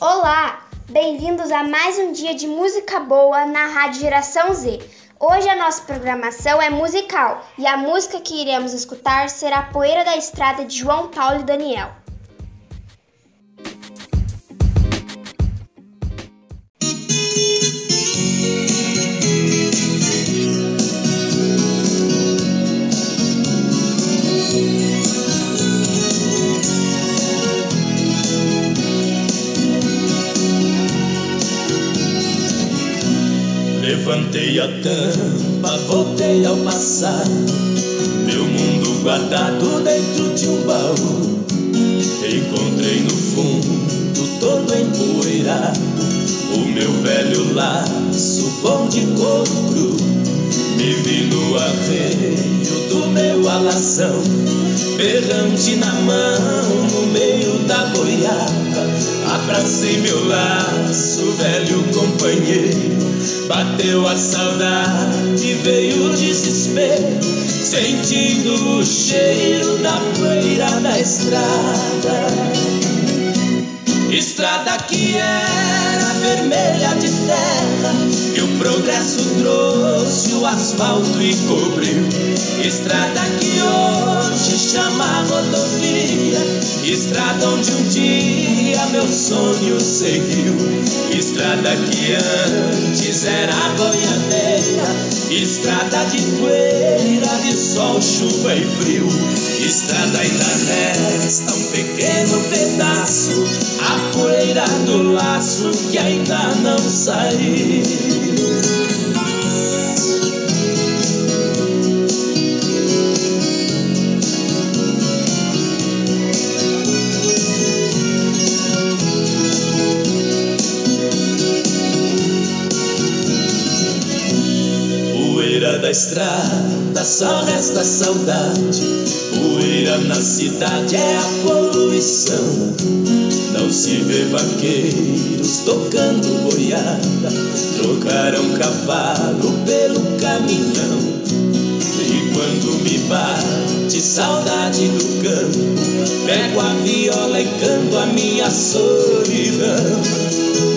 Olá, bem-vindos a mais um dia de música boa na Rádio Geração Z. Hoje a nossa programação é musical e a música que iremos escutar será Poeira da Estrada de João Paulo e Daniel. Levantei a tampa, voltei ao passado. Meu mundo guardado dentro de um baú. Encontrei no fundo, todo empoeirado, o meu velho laço bom de couro. Me vi no arreio do meu alazão, berrante na mão, no meio da boiada. Abracei meu laço, velho companheiro. Bateu a saudade, veio o desespero, sentindo o cheiro da poeira da estrada. Estrada que era vermelha de terra, que o progresso trouxe o asfalto e cobriu. Estrada que hoje chama rodovia, estrada onde um dia meu sonho seguiu. Estrada que antes era boiadeira, estrada de poeira, de sol, chuva e frio. Estrada ainda resta um pequeno pedaço, a poeira do laço que ainda não saiu. Estrada, só resta saudade. Poeira na cidade é a poluição. Não se vê vaqueiros tocando boiada. Trocaram cavalo pelo caminhão. E quando me bate saudade do campo, pego a viola e canto a minha solidão.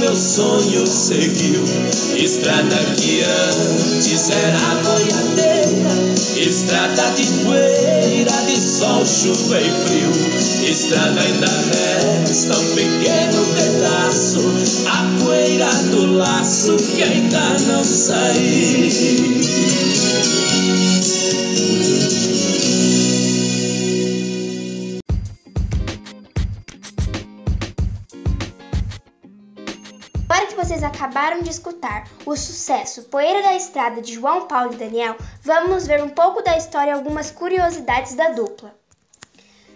meu sonho seguiu. Estrada que antes era boiadeira, estrada de poeira, de sol, chuva e frio. Estrada ainda resta um pequeno pedaço, a poeira do laço que ainda não saiu. Acabaram de escutar o sucesso Poeira da Estrada de João Paulo e Daniel, vamos ver um pouco da história e algumas curiosidades da dupla.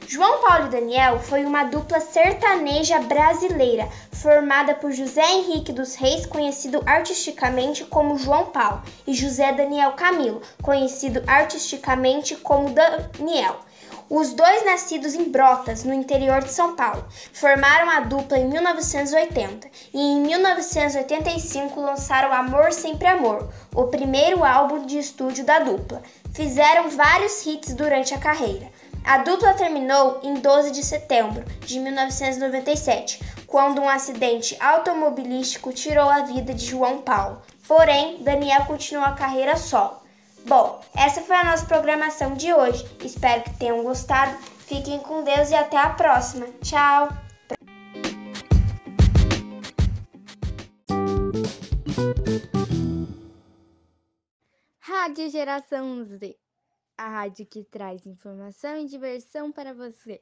João Paulo e Daniel foi uma dupla sertaneja brasileira formada por José Henrique dos Reis, conhecido artisticamente como João Paulo, e José Daniel Camilo, conhecido artisticamente como Daniel. Os dois nascidos em Brotas, no interior de São Paulo, formaram a dupla em 1980 e em 1985 lançaram Amor Sempre Amor, o primeiro álbum de estúdio da dupla. Fizeram vários hits durante a carreira. A dupla terminou em 12 de setembro de 1997, quando um acidente automobilístico tirou a vida de João Paulo. Porém, Daniel continuou a carreira solo. Bom, essa foi a nossa programação de hoje. Espero que tenham gostado. Fiquem com Deus e até a próxima. Tchau! Rádio Geração Z, a rádio que traz informação e diversão para você.